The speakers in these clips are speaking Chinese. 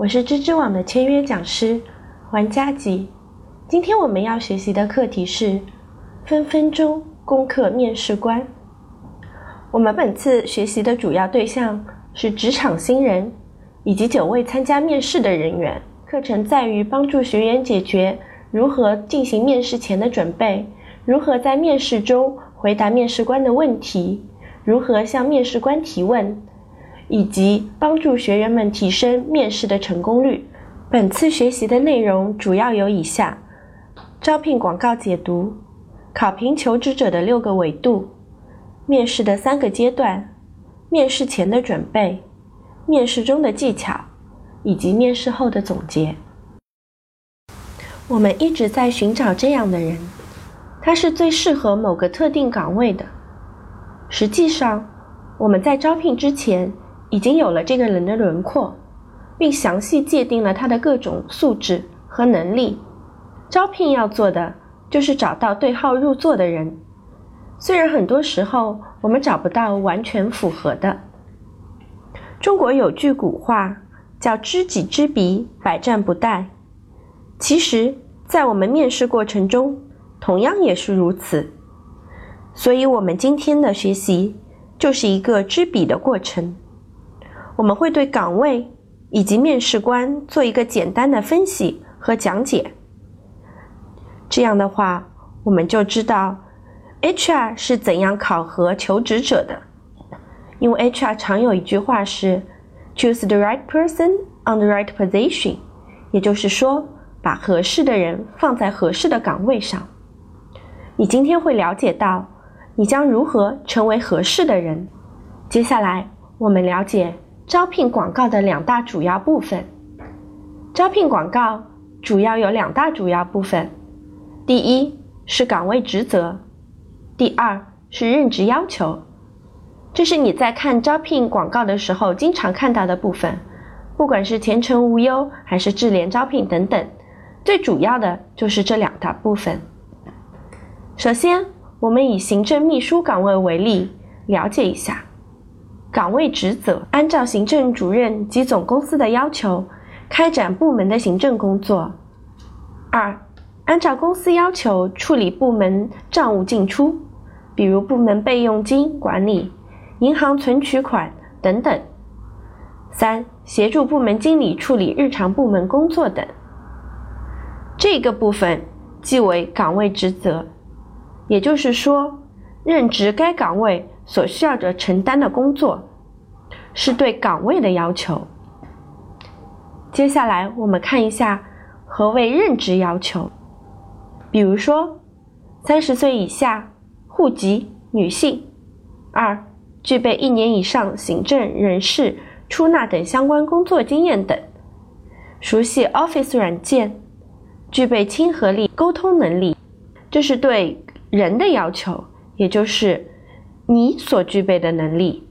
我是知知网的签约讲师黄佳吉。今天我们要学习的课题是分分钟攻克面试官。我们本次学习的主要对象是职场新人以及久未参加面试的人员。课程在于帮助学员解决如何进行面试前的准备，如何在面试中回答面试官的问题，如何向面试官提问。以及帮助学员们提升面试的成功率。本次学习的内容主要有以下：招聘广告解读、考评求职者的六个维度、面试的三个阶段、面试前的准备、面试中的技巧，以及面试后的总结。我们一直在寻找这样的人，他是最适合某个特定岗位的。实际上，我们在招聘之前。已经有了这个人的轮廓，并详细界定了他的各种素质和能力。招聘要做的就是找到对号入座的人，虽然很多时候我们找不到完全符合的。中国有句古话叫“知己知彼，百战不殆”，其实，在我们面试过程中，同样也是如此。所以，我们今天的学习就是一个知彼的过程。我们会对岗位以及面试官做一个简单的分析和讲解。这样的话，我们就知道 HR 是怎样考核求职者的。因为 HR 常有一句话是 “choose the right person on the right position”，也就是说，把合适的人放在合适的岗位上。你今天会了解到，你将如何成为合适的人。接下来，我们了解。招聘广告的两大主要部分。招聘广告主要有两大主要部分，第一是岗位职责，第二是任职要求。这是你在看招聘广告的时候经常看到的部分，不管是前程无忧还是智联招聘等等，最主要的就是这两大部分。首先，我们以行政秘书岗位为例，了解一下。岗位职责：按照行政主任及总公司的要求，开展部门的行政工作；二，按照公司要求处理部门账务进出，比如部门备用金管理、银行存取款等等；三，协助部门经理处理日常部门工作等。这个部分即为岗位职责，也就是说，任职该岗位。所需要的承担的工作，是对岗位的要求。接下来我们看一下何为任职要求。比如说，三十岁以下，户籍女性；二，具备一年以上行政、人事、出纳等相关工作经验等；熟悉 Office 软件，具备亲和力、沟通能力。这是对人的要求，也就是。你所具备的能力。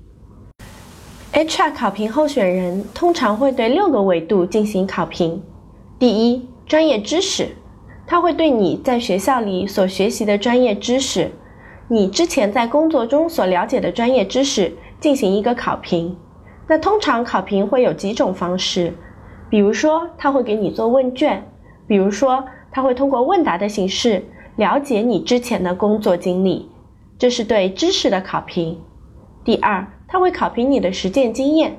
HR 考评候选人通常会对六个维度进行考评。第一，专业知识，他会对你在学校里所学习的专业知识，你之前在工作中所了解的专业知识进行一个考评。那通常考评会有几种方式，比如说他会给你做问卷，比如说他会通过问答的形式了解你之前的工作经历。这是对知识的考评。第二，他会考评你的实践经验。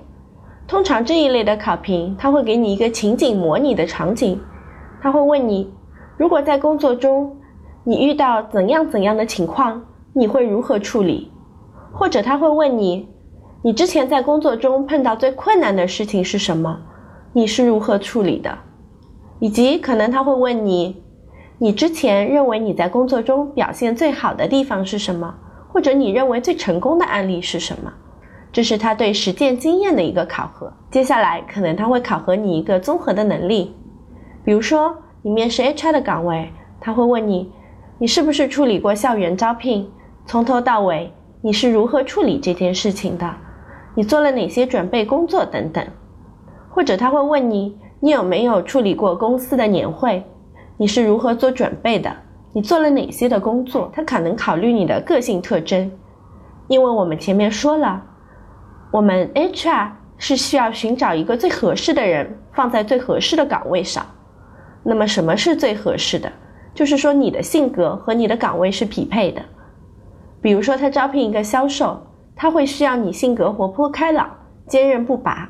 通常这一类的考评，他会给你一个情景模拟的场景，他会问你，如果在工作中你遇到怎样怎样的情况，你会如何处理？或者他会问你，你之前在工作中碰到最困难的事情是什么？你是如何处理的？以及可能他会问你。你之前认为你在工作中表现最好的地方是什么？或者你认为最成功的案例是什么？这是他对实践经验的一个考核。接下来，可能他会考核你一个综合的能力，比如说你面试 HR 的岗位，他会问你，你是不是处理过校园招聘，从头到尾你是如何处理这件事情的，你做了哪些准备工作等等。或者他会问你，你有没有处理过公司的年会，你是如何做准备的，你做了哪些的工作？他可能考虑你的个性特征，因为我们前面说了，我们 HR 是需要寻找一个最合适的人放在最合适的岗位上。那么什么是最合适的？就是说你的性格和你的岗位是匹配的。比如说他招聘一个销售，他会需要你性格活泼开朗、坚韧不拔。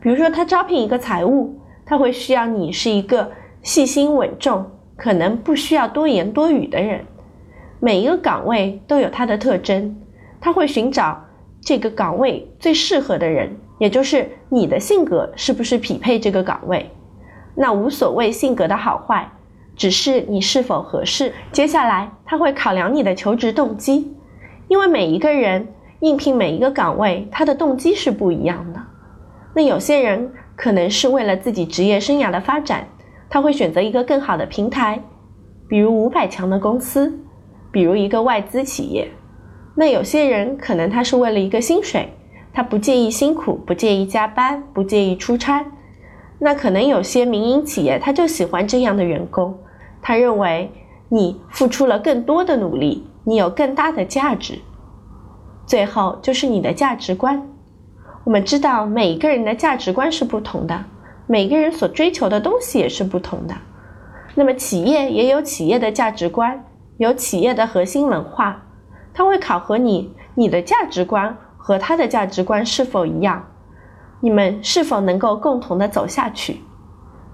比如说，他招聘一个财务，他会需要你是一个细心稳重、可能不需要多言多语的人。每一个岗位都有它的特征，他会寻找这个岗位最适合的人，也就是你的性格是不是匹配这个岗位。那无所谓性格的好坏，只是你是否合适。接下来他会考量你的求职动机，因为每一个人应聘每一个岗位，他的动机是不一样的。那有些人可能是为了自己职业生涯的发展，他会选择一个更好的平台，比如五百强的公司，比如一个外资企业。那有些人可能他是为了一个薪水，他不介意辛苦，不介意加班，不介意出差。那可能有些民营企业他就喜欢这样的员工，他认为你付出了更多的努力，你有更大的价值。最后就是你的价值观。我们知道每一个人的价值观是不同的，每个人所追求的东西也是不同的。那么企业也有企业的价值观，有企业的核心文化，它会考核你，你的价值观和他的价值观是否一样，你们是否能够共同的走下去。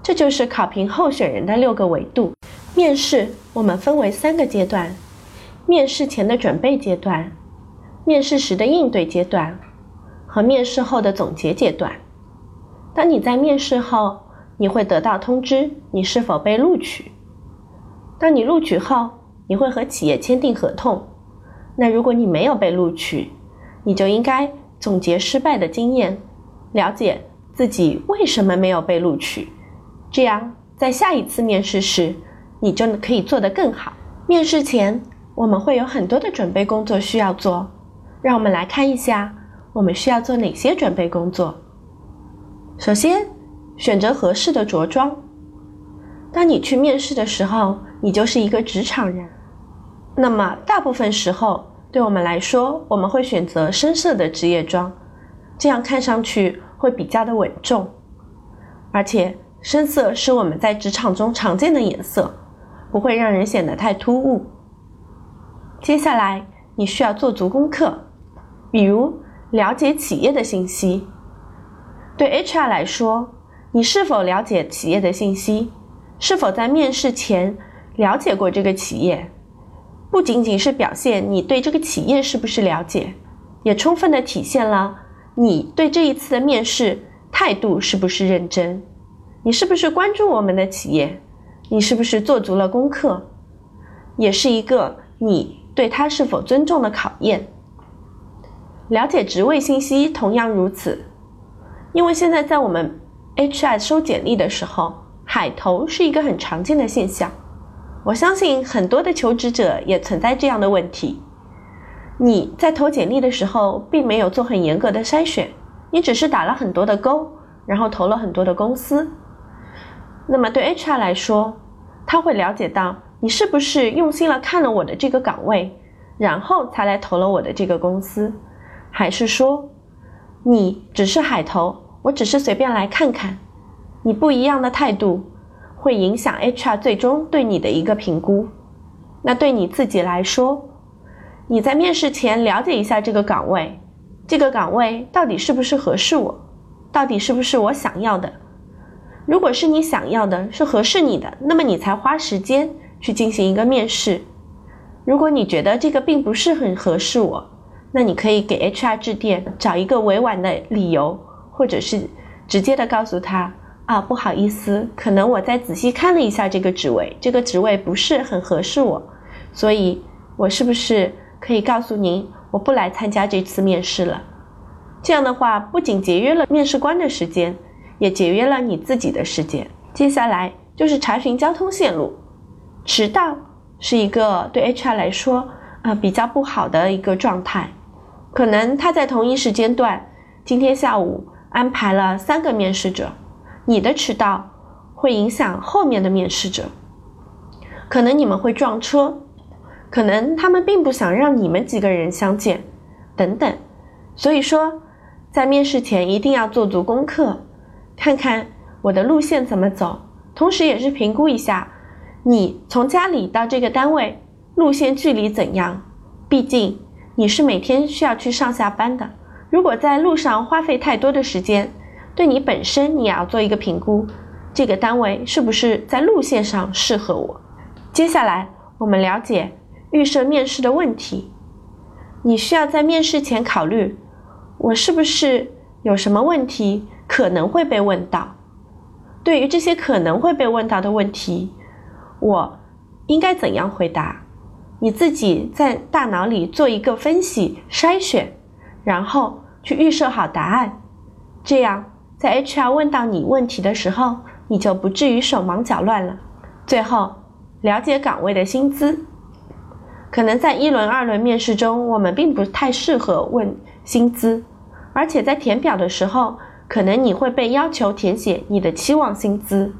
这就是考评候选人的六个维度。面试我们分为三个阶段：面试前的准备阶段，面试时的应对阶段。和面试后的总结阶段，当你在面试后，你会得到通知你是否被录取。当你录取后，你会和企业签订合同。那如果你没有被录取，你就应该总结失败的经验，了解自己为什么没有被录取，这样在下一次面试时，你就可以做得更好。面试前，我们会有很多的准备工作需要做，让我们来看一下。我们需要做哪些准备工作？首先，选择合适的着装。当你去面试的时候，你就是一个职场人。那么，大部分时候，对我们来说，我们会选择深色的职业装，这样看上去会比较的稳重。而且，深色是我们在职场中常见的颜色，不会让人显得太突兀。接下来，你需要做足功课，比如。了解企业的信息，对 HR 来说，你是否了解企业的信息？是否在面试前了解过这个企业？不仅仅是表现你对这个企业是不是了解，也充分的体现了你对这一次的面试态度是不是认真？你是不是关注我们的企业？你是不是做足了功课？也是一个你对他是否尊重的考验。了解职位信息同样如此，因为现在在我们 HR 收简历的时候，海投是一个很常见的现象。我相信很多的求职者也存在这样的问题。你在投简历的时候，并没有做很严格的筛选，你只是打了很多的勾，然后投了很多的公司。那么对 HR 来说，他会了解到你是不是用心了看了我的这个岗位，然后才来投了我的这个公司。还是说，你只是海投，我只是随便来看看，你不一样的态度会影响 HR 最终对你的一个评估。那对你自己来说，你在面试前了解一下这个岗位，这个岗位到底是不是合适我，到底是不是我想要的？如果是你想要的，是合适你的，那么你才花时间去进行一个面试。如果你觉得这个并不是很合适我，那你可以给 HR 致电，找一个委婉的理由，或者是直接的告诉他啊，不好意思，可能我再仔细看了一下这个职位，这个职位不是很合适我，所以我是不是可以告诉您，我不来参加这次面试了？这样的话，不仅节约了面试官的时间，也节约了你自己的时间。接下来就是查询交通线路，迟到是一个对 HR 来说呃比较不好的一个状态。可能他在同一时间段，今天下午安排了三个面试者，你的迟到会影响后面的面试者，可能你们会撞车，可能他们并不想让你们几个人相见，等等。所以说。在面试前一定要做足功课，看看我的路线怎么走，同时也是评估一下你从家里到这个单位路线距离怎样。毕竟你是每天需要去上下班的，如果在路上花费太多的时间，对你本身你也要做一个评估，这个单位是不是在路线上适合我。接下来我们了解预设面试的问题，你需要在面试前考虑。我是不是有什么问题可能会被问到？对于这些可能会被问到的问题，我应该怎样回答？你自己在大脑里做一个分析筛选，然后去预设好答案，这样在 HR 问到你问题的时候，你就不至于手忙脚乱了。最后，了解岗位的薪资，可能在一轮、二轮面试中，我们并不太适合问薪资。而且在填表的时候，可能你会被要求填写你的期望薪资。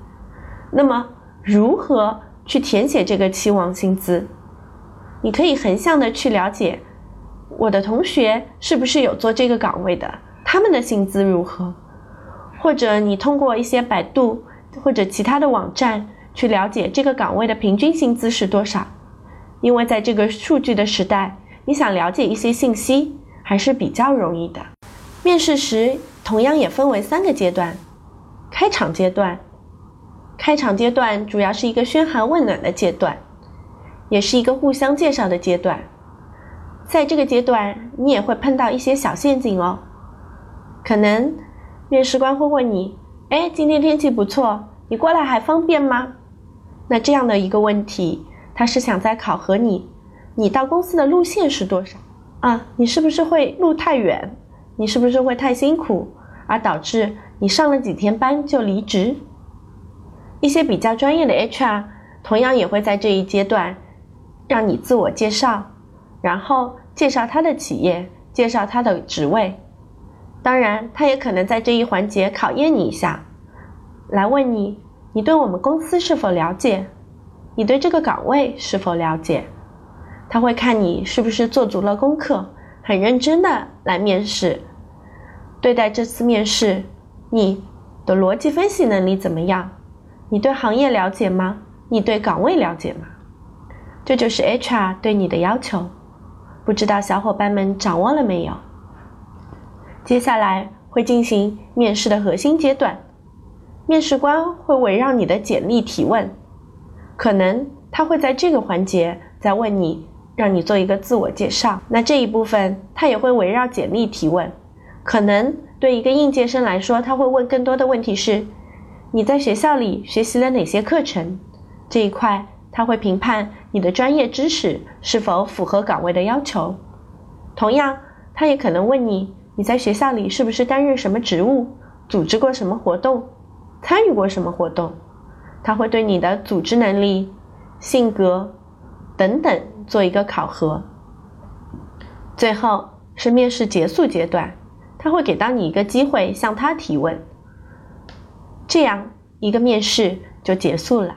那么，如何去填写这个期望薪资？你可以横向的去了解，我的同学是不是有做这个岗位的，他们的薪资如何？或者你通过一些百度或者其他的网站去了解这个岗位的平均薪资是多少？因为在这个数据的时代，你想了解一些信息还是比较容易的。面试时同样也分为三个阶段：开场阶段，开场阶段主要是一个嘘寒问暖的阶段，也是一个互相介绍的阶段。在这个阶段，你也会碰到一些小陷阱哦。可能面试官会问你：“哎，今天天气不错，你过来还方便吗？”那这样的一个问题，他是想在考核你，你到公司的路线是多少啊？你是不是会路太远？你是不是会太辛苦，而导致你上了几天班就离职？一些比较专业的 HR 同样也会在这一阶段让你自我介绍，然后介绍他的企业，介绍他的职位。当然，他也可能在这一环节考验你一下，来问你：你对我们公司是否了解？你对这个岗位是否了解？他会看你是不是做足了功课。很认真的来面试，对待这次面试，你的逻辑分析能力怎么样？你对行业了解吗？你对岗位了解吗？这就是 HR 对你的要求。不知道小伙伴们掌握了没有？接下来会进行面试的核心阶段，面试官会围绕你的简历提问，可能他会在这个环节再问你。让你做一个自我介绍，那这一部分他也会围绕简历提问。可能对一个应届生来说，他会问更多的问题是：你在学校里学习了哪些课程？这一块他会评判你的专业知识是否符合岗位的要求。同样，他也可能问你：你在学校里是不是担任什么职务？组织过什么活动？参与过什么活动？他会对你的组织能力、性格等等。做一个考核，最后是面试结束阶段，他会给到你一个机会向他提问，这样一个面试就结束了。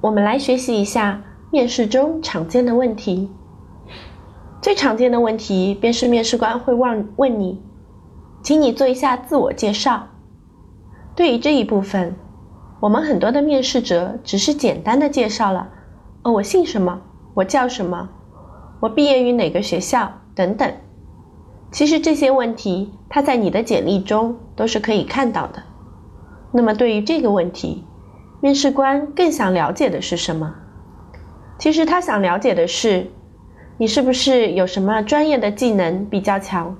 我们来学习一下面试中常见的问题。最常见的问题便是面试官会问问你，请你做一下自我介绍。对于这一部分，我们很多的面试者只是简单的介绍了，哦，我姓什么。我叫什么？我毕业于哪个学校？等等。其实这些问题，他在你的简历中都是可以看到的。那么对于这个问题，面试官更想了解的是什么？其实他想了解的是，你是不是有什么专业的技能比较强？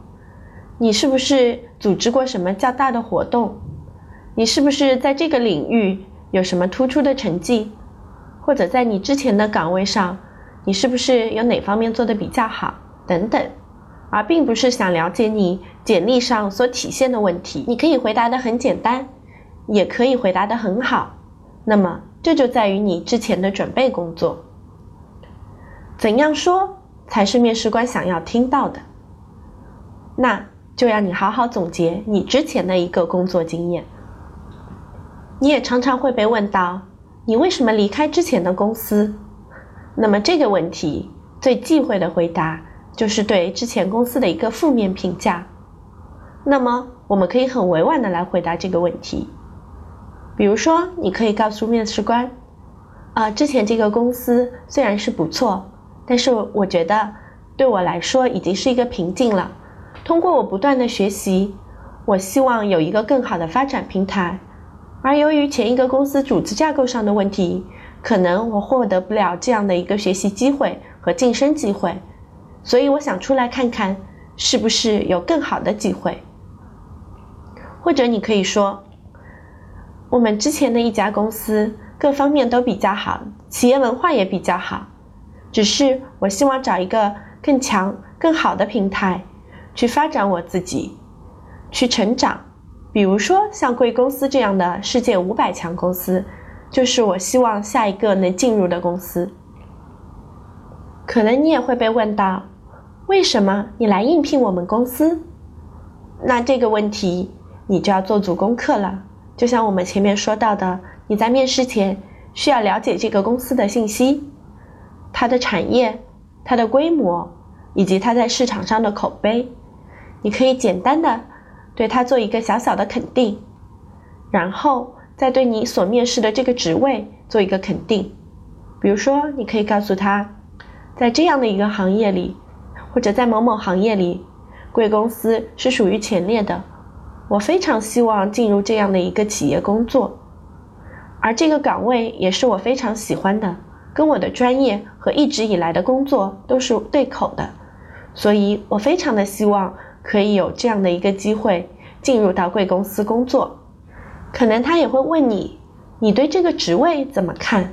你是不是组织过什么较大的活动？你是不是在这个领域有什么突出的成绩？或者在你之前的岗位上？你是不是有哪方面做的比较好？等等，而并不是想了解你简历上所体现的问题。你可以回答的很简单，也可以回答的很好。那么这就在于你之前的准备工作。怎样说才是面试官想要听到的？那就让你好好总结你之前的一个工作经验。你也常常会被问到，你为什么离开之前的公司？那么这个问题最忌讳的回答就是对之前公司的一个负面评价。那么我们可以很委婉的来回答这个问题，比如说，你可以告诉面试官，啊，之前这个公司虽然是不错，但是我觉得对我来说已经是一个瓶颈了。通过我不断的学习，我希望有一个更好的发展平台。而由于前一个公司组织架构上的问题，可能我获得不了这样的一个学习机会和晋升机会，所以我想出来看看是不是有更好的机会。或者你可以说，我们之前的一家公司各方面都比较好，企业文化也比较好，只是我希望找一个更强、更好的平台，去发展我自己，去成长。比如说，像贵公司这样的世界五百强公司，就是我希望下一个能进入的公司。可能你也会被问到，为什么你来应聘我们公司？那这个问题你就要做足功课了。就像我们前面说到的，你在面试前需要了解这个公司的信息，它的产业、它的规模以及它在市场上的口碑。你可以简单的。对他做一个小小的肯定，然后再对你所面试的这个职位做一个肯定。比如说，你可以告诉他，在这样的一个行业里，或者在某某行业里，贵公司是属于前列的。我非常希望进入这样的一个企业工作，而这个岗位也是我非常喜欢的，跟我的专业和一直以来的工作都是对口的，所以我非常的希望。可以有这样的一个机会进入到贵公司工作，可能他也会问你，你对这个职位怎么看？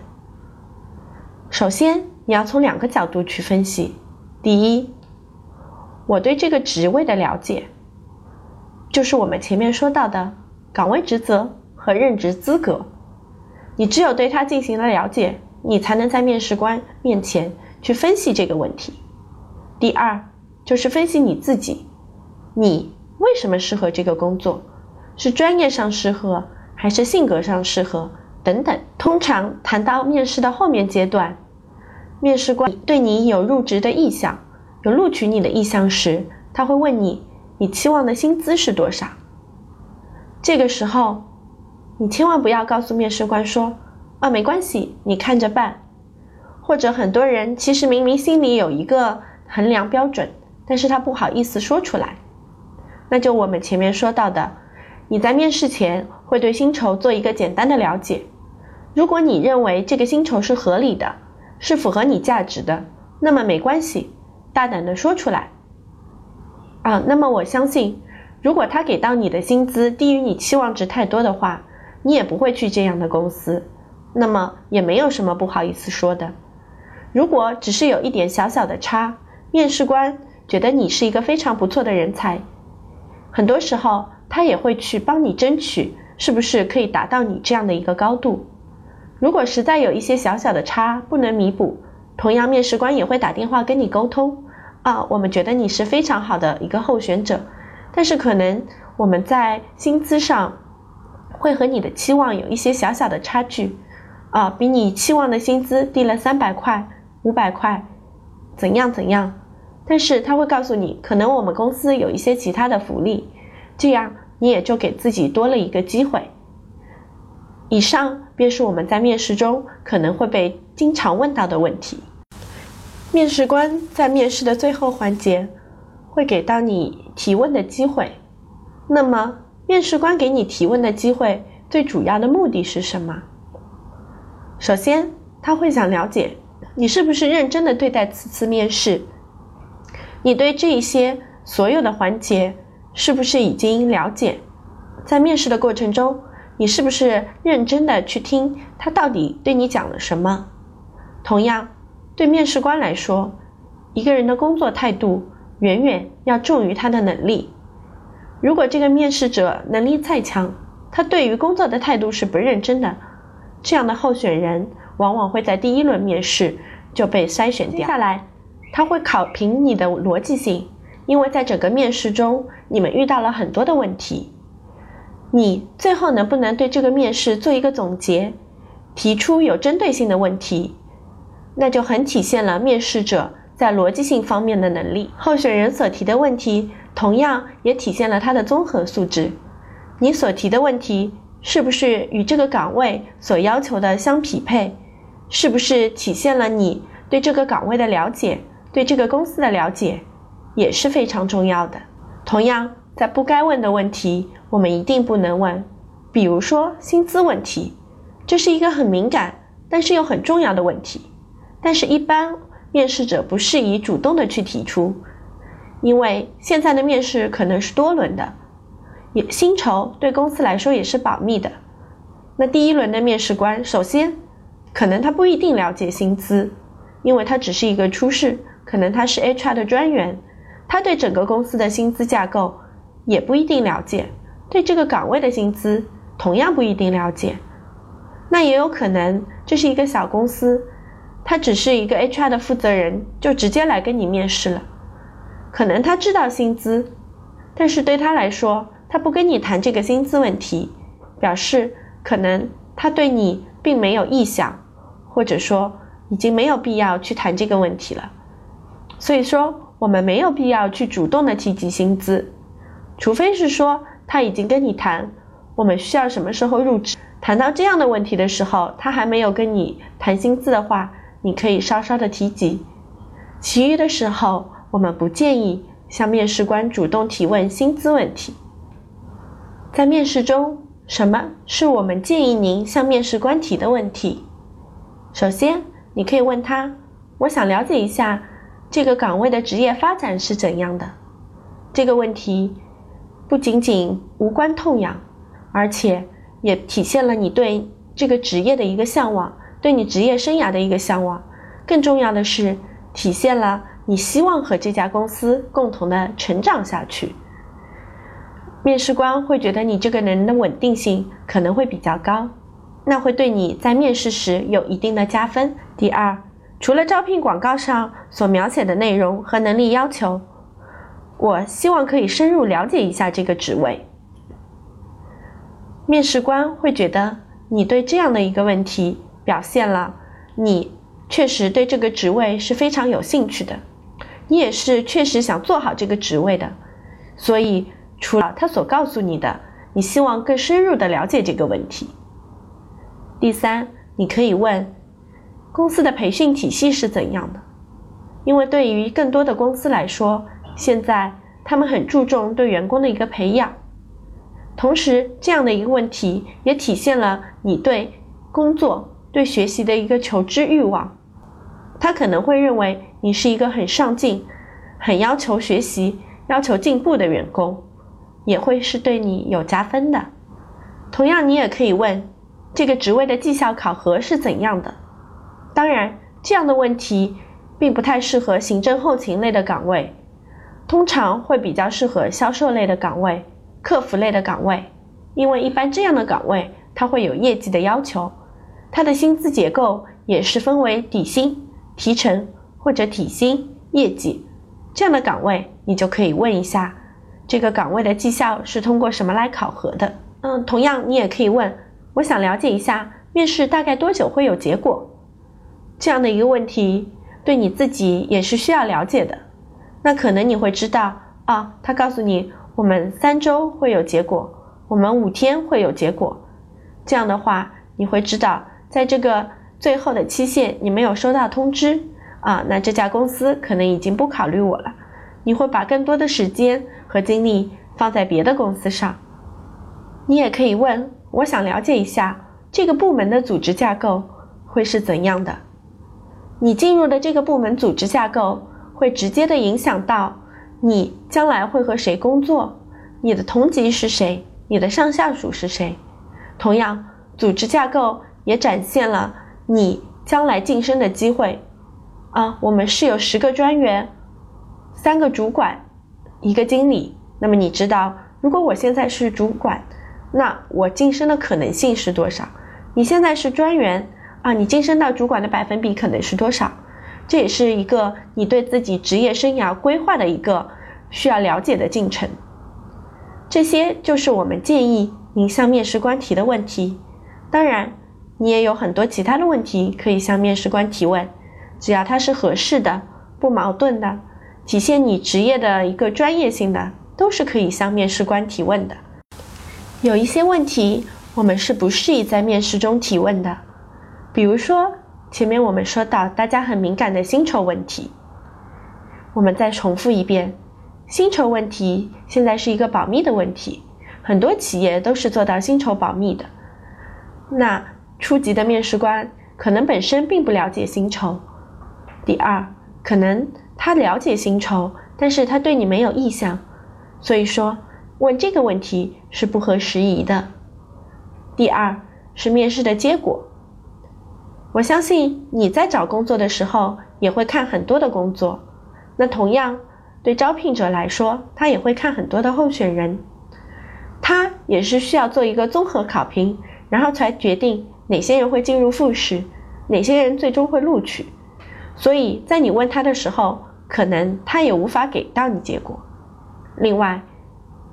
首先，你要从两个角度去分析。第一，我对这个职位的了解，就是我们前面说到的岗位职责和任职资格。你只有对它进行了了解，你才能在面试官面前去分析这个问题。第二，就是分析你自己。你为什么适合这个工作？是专业上适合，还是性格上适合？等等。通常谈到面试的后面阶段，面试官对你有入职的意向，有录取你的意向时，他会问你，你期望的薪资是多少？这个时候，你千万不要告诉面试官说，啊，没关系，你看着办。或者很多人其实明明心里有一个衡量标准，但是他不好意思说出来。那就我们前面说到的，你在面试前会对薪酬做一个简单的了解。如果你认为这个薪酬是合理的，是符合你价值的，那么没关系，大胆的说出来。啊，那么我相信，如果他给到你的薪资低于你期望值太多的话，你也不会去这样的公司，那么也没有什么不好意思说的。如果只是有一点小小的差，面试官觉得你是一个非常不错的人才。很多时候，他也会去帮你争取，是不是可以达到你这样的一个高度？如果实在有一些小小的差不能弥补，同样面试官也会打电话跟你沟通。啊，我们觉得你是非常好的一个候选者，但是可能我们在薪资上会和你的期望有一些小小的差距，啊，比你期望的薪资低了三百块、五百块，怎样怎样？但是他会告诉你，可能我们公司有一些其他的福利，这样你也就给自己多了一个机会。以上便是我们在面试中可能会被经常问到的问题。面试官在面试的最后环节会给到你提问的机会。那么，面试官给你提问的机会最主要的目的是什么？首先，他会想了解你是不是认真的对待此次面试。你对这一些所有的环节是不是已经了解？在面试的过程中，你是不是认真的去听他到底对你讲了什么？同样，对面试官来说，一个人的工作态度远远要重于他的能力。如果这个面试者能力再强，他对于工作的态度是不认真的，这样的候选人往往会在第一轮面试就被筛选掉。接下来，他会考评你的逻辑性，因为在整个面试中，你们遇到了很多的问题。你最后能不能对这个面试做一个总结，提出有针对性的问题，那就很体现了面试者在逻辑性方面的能力。候选人所提的问题，同样也体现了他的综合素质。你所提的问题是不是与这个岗位所要求的相匹配？是不是体现了你对这个岗位的了解，对这个公司的了解，也是非常重要的。同样，在不该问的问题，我们一定不能问。比如说薪资问题，这是一个很敏感，但是又很重要的问题。但是，一般面试者不适宜主动的去提出，因为现在的面试可能是多轮的。也薪酬对公司来说也是保密的。那第一轮的面试官，首先可能他不一定了解薪资，因为他只是一个初试，可能他是 HR 的专员，他对整个公司的薪资架构也不一定了解，对这个岗位的薪资同样不一定了解。那也有可能这是一个小公司，他只是一个 HR 的负责人，就直接来跟你面试了，可能他知道薪资，但是对他来说。他不跟你谈这个薪资问题，表示可能他对你并没有意向，或者说已经没有必要去谈这个问题了。所以说，我们没有必要去主动的提及薪资，除非是说他已经跟你谈，我们需要什么时候入职。谈到这样的问题的时候，他还没有跟你谈薪资的话，你可以稍稍的提及。其余的时候，我们不建议向面试官主动提问薪资问题。在面试中，什么是我们建议您向面试官提的问题？首先，你可以问他：“我想了解一下这个岗位的职业发展是怎样的。”这个问题不仅仅无关痛痒，而且也体现了你对这个职业的一个向往，对你职业生涯的一个向往。更重要的是，体现了你希望和这家公司共同的成长下去。面试官会觉得你这个人的稳定性可能会比较高，那会对你在面试时有一定的加分。第二，除了招聘广告上所描写的内容和能力要求，我希望可以深入了解一下这个职位。面试官会觉得你对这样的一个问题表现了你确实对这个职位是非常有兴趣的，你也是确实想做好这个职位的，所以。除了他所告诉你的，你希望更深入的了解这个问题。第三，你可以问公司的培训体系是怎样的，因为对于更多的公司来说，现在他们很注重对员工的一个培养。同时，这样的一个问题也体现了你对工作、对学习的一个求知欲望。他可能会认为你是一个很上进、很要求学习、要求进步的员工。也会是对你有加分的。同样，你也可以问这个职位的绩效考核是怎样的。当然，这样的问题并不太适合行政后勤类的岗位，通常会比较适合销售类的岗位、客服类的岗位，因为一般这样的岗位它会有业绩的要求，它的薪资结构也是分为底薪、提成或者底薪、业绩这样的岗位，你就可以问一下。这个岗位的绩效是通过什么来考核的？嗯，同样你也可以问，我想了解一下面试大概多久会有结果，这样的一个问题对你自己也是需要了解的。那可能你会知道啊，他告诉你我们三周会有结果，我们五天会有结果。这样的话，你会知道在这个最后的期限你没有收到通知啊，那这家公司可能已经不考虑我了。你会把更多的时间和精力放在别的公司上。你也可以问，我想了解一下这个部门的组织架构会是怎样的。你进入的这个部门组织架构会直接的影响到你将来会和谁工作，你的同级是谁，你的上下属是谁。同样，组织架构也展现了你将来晋升的机会。啊，我们是有十个专员。三个主管，一个经理，那么你知道，如果我现在是主管，那我晋升的可能性是多少？你现在是专员啊，你晋升到主管的百分比可能是多少？这也是一个你对自己职业生涯规划的一个需要了解的进程。这些就是我们建议您向面试官提的问题。当然，你也有很多其他的问题可以向面试官提问，只要它是合适的、不矛盾的、体现你职业的一个专业性的，都是可以向面试官提问的。有一些问题我们是不适宜在面试中提问的，比如说。前面我们说到大家很敏感的薪酬问题，我们再重复一遍，薪酬问题现在是一个保密的问题，很多企业都是做到薪酬保密的。那初级的面试官可能本身并不了解薪酬，第二，可能他了解薪酬，但是他对你没有意向，所以说问这个问题是不合时宜的。第二是面试的结果。我相信你在找工作的时候也会看很多的工作，那同样对招聘者来说，他也会看很多的候选人，他也是需要做一个综合考评，然后才决定哪些人会进入复试，哪些人最终会录取。所以在你问他的时候，可能他也无法给到你结果。另外，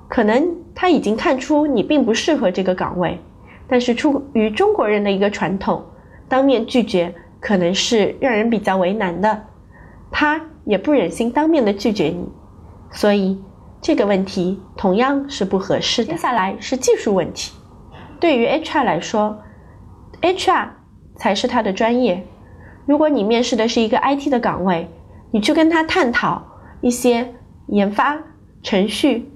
可能他已经看出你并不适合这个岗位，但是出于中国人的一个传统。当面拒绝可能是让人比较为难的，他也不忍心当面的拒绝你，所以这个问题同样是不合适的。接下来是技术问题，对于 HR 来说，HR 才是他的专业。如果你面试的是一个 IT 的岗位，你去跟他探讨一些研发、程序、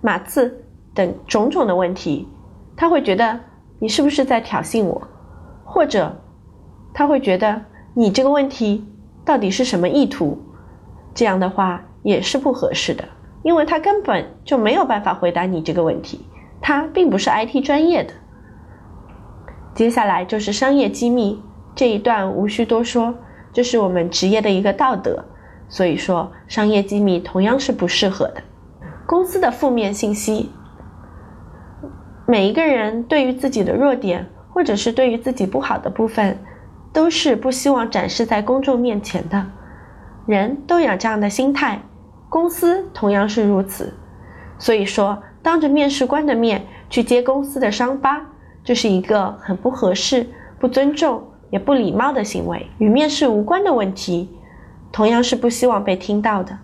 码字等种种的问题，他会觉得你是不是在挑衅我，或者。他会觉得你这个问题到底是什么意图？这样的话也是不合适的，因为他根本就没有办法回答你这个问题，他并不是 IT 专业的。接下来就是商业机密这一段无需多说，这是我们职业的一个道德，所以说商业机密同样是不适合的。公司的负面信息，每一个人对于自己的弱点或者是对于自己不好的部分。都是不希望展示在公众面前的，人都有这样的心态，公司同样是如此。所以说，当着面试官的面去揭公司的伤疤，这是一个很不合适、不尊重也不礼貌的行为。与面试无关的问题，同样是不希望被听到的。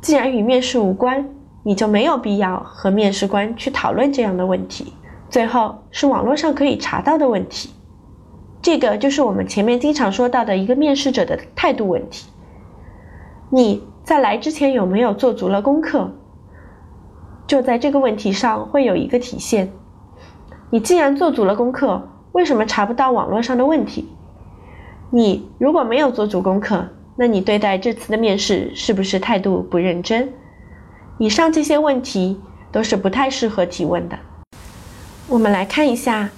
既然与面试无关，你就没有必要和面试官去讨论这样的问题。最后是网络上可以查到的问题。这个就是我们前面经常说到的一个面试者的态度问题。你在来之前有没有做足了功课？就在这个问题上会有一个体现。你既然做足了功课，为什么查不到网络上的问题？你如果没有做足功课，那你对待这次的面试是不是态度不认真？以上这些问题都是不太适合提问的。我们来看一下。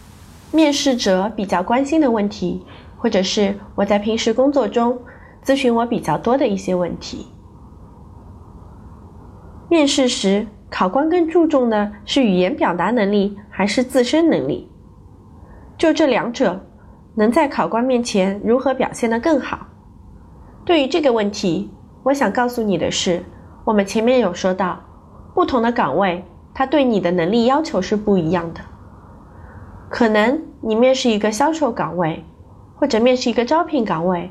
面试者比较关心的问题，或者是我在平时工作中咨询我比较多的一些问题。面试时，考官更注重的是语言表达能力还是自身能力？就这两者，能在考官面前如何表现得更好？对于这个问题，我想告诉你的是，我们前面有说到，不同的岗位，它对你的能力要求是不一样的。可能你面试一个销售岗位，或者面试一个招聘岗位，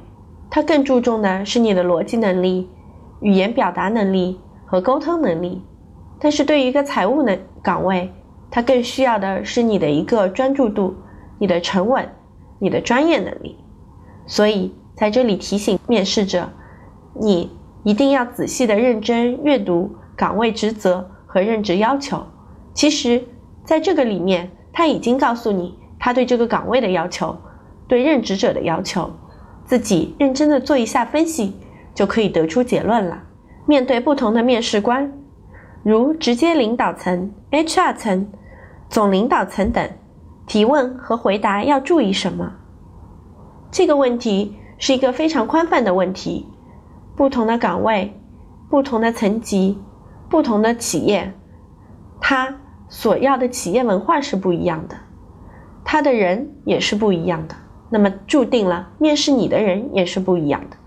它更注重的是你的逻辑能力、语言表达能力和沟通能力。但是对于一个财务的岗位，它更需要的是你的一个专注度、你的沉稳、你的专业能力。所以在这里提醒面试者，你一定要仔细的认真阅读岗位职责和任职要求。其实，在这个里面。他已经告诉你他对这个岗位的要求，对任职者的要求，自己认真的做一下分析，就可以得出结论了。面对不同的面试官，如直接领导层、HR 层、总领导层等，提问和回答要注意什么？这个问题是一个非常宽泛的问题。不同的岗位，不同的层级、不同的企业，他所要的企业文化是不一样的，他的人也是不一样的。那么注定了，面试你的人也是不一样的。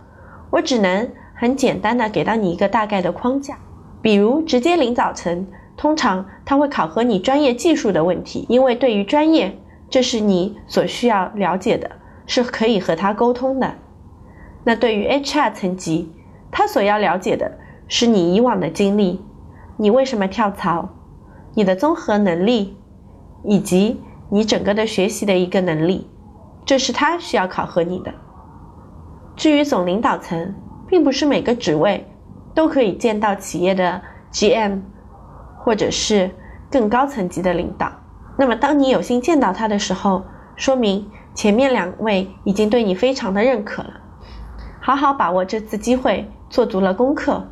我只能很简单的给到你一个大概的框架，比如直接领导层，通常他会考核你专业技术的问题，因为对于专业，这是你所需要了解的，是可以和他沟通的。那对于 HR 层级，他所要了解的是你以往的经历，你为什么跳槽，你的综合能力，以及你整个的学习的一个能力。这是他需要考核你的。至于总领导层，并不是每个职位都可以见到企业的 GM，或者是更高层级的领导。那么，当你有幸见到他的时候，说明前面两位已经对你非常的认可了。好好把握这次机会，做足了功课。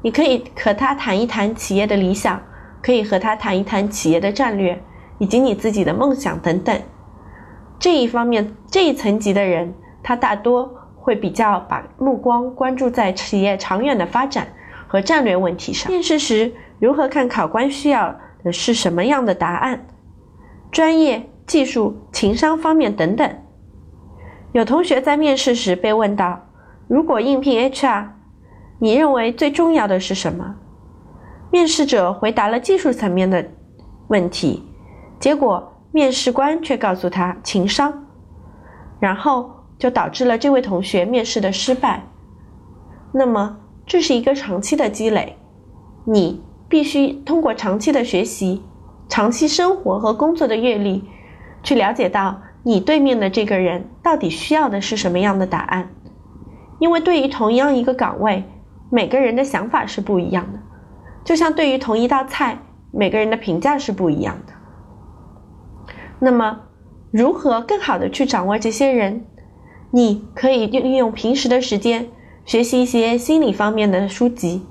你可以和他谈一谈企业的理想，可以和他谈一谈企业的战略，以及你自己的梦想等等。这一方面，这一层级的人，他大多会比较把目光关注在企业长远的发展和战略问题上。面试时，如何看考官需要的是什么样的答案？专业、技术、情商方面等等。有同学在面试时被问到：“如果应聘 HR，你认为最重要的是什么？”面试者回答了技术层面的问题，结果。面试官却告诉他情商，然后就导致了这位同学面试的失败。那么这是一个长期的积累，你必须通过长期的学习、长期生活和工作的阅历，去了解到你对面的这个人到底需要的是什么样的答案。因为对于同样一个岗位，每个人的想法是不一样的，就像对于同一道菜，每个人的评价是不一样的。那么，如何更好的去掌握这些人？你可以利用平时的时间学习一些心理方面的书籍，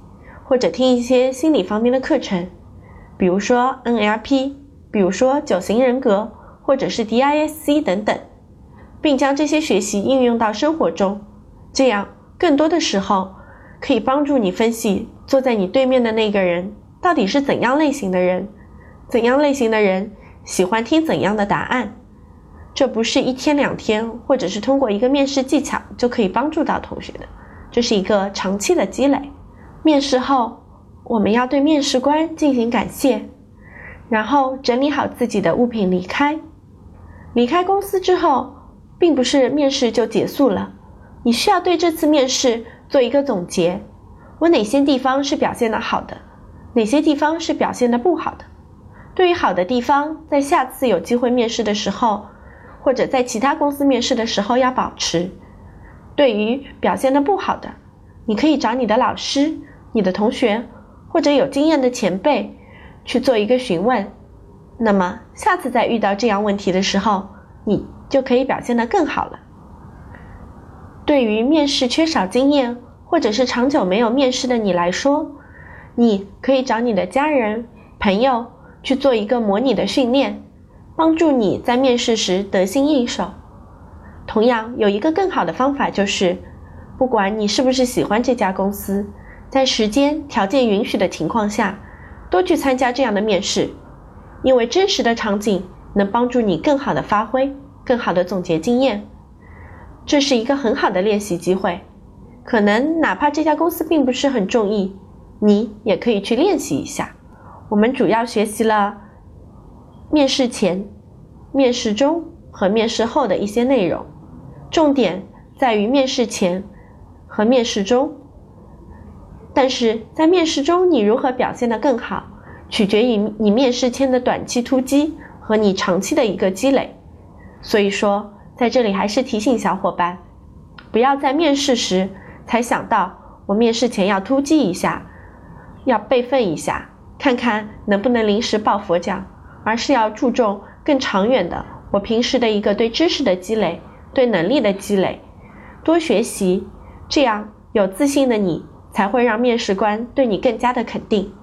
或者听一些心理方面的课程，比如说 NLP，比如说九型人格，或者是 DISC 等等，并将这些学习应用到生活中，这样更多的时候可以帮助你分析坐在你对面的那个人到底是怎样类型的人，怎样类型的人。喜欢听怎样的答案？这不是一天两天，或者是通过一个面试技巧就可以帮助到同学的，这是一个长期的积累。面试后，我们要对面试官进行感谢，然后整理好自己的物品离开。离开公司之后，并不是面试就结束了，你需要对这次面试做一个总结：我哪些地方是表现的好的，哪些地方是表现的不好的。对于好的地方，在下次有机会面试的时候，或者在其他公司面试的时候要保持；对于表现的不好的，你可以找你的老师、你的同学或者有经验的前辈去做一个询问。那么下次再遇到这样问题的时候，你就可以表现得更好了。对于面试缺少经验或者是长久没有面试的你来说，你可以找你的家人、朋友。去做一个模拟的训练，帮助你在面试时得心应手。同样，有一个更好的方法就是，不管你是不是喜欢这家公司，在时间条件允许的情况下，多去参加这样的面试，因为真实的场景能帮助你更好的发挥，更好的总结经验。这是一个很好的练习机会，可能哪怕这家公司并不是很中意，你也可以去练习一下。我们主要学习了面试前、面试中和面试后的一些内容，重点在于面试前和面试中。但是在面试中，你如何表现得更好，取决于你面试前的短期突击和你长期的一个积累。所以说，在这里还是提醒小伙伴，不要在面试时才想到我面试前要突击一下，要备份一下。看看能不能临时抱佛脚，而是要注重更长远的。我平时的一个对知识的积累，对能力的积累，多学习，这样有自信的你才会让面试官对你更加的肯定。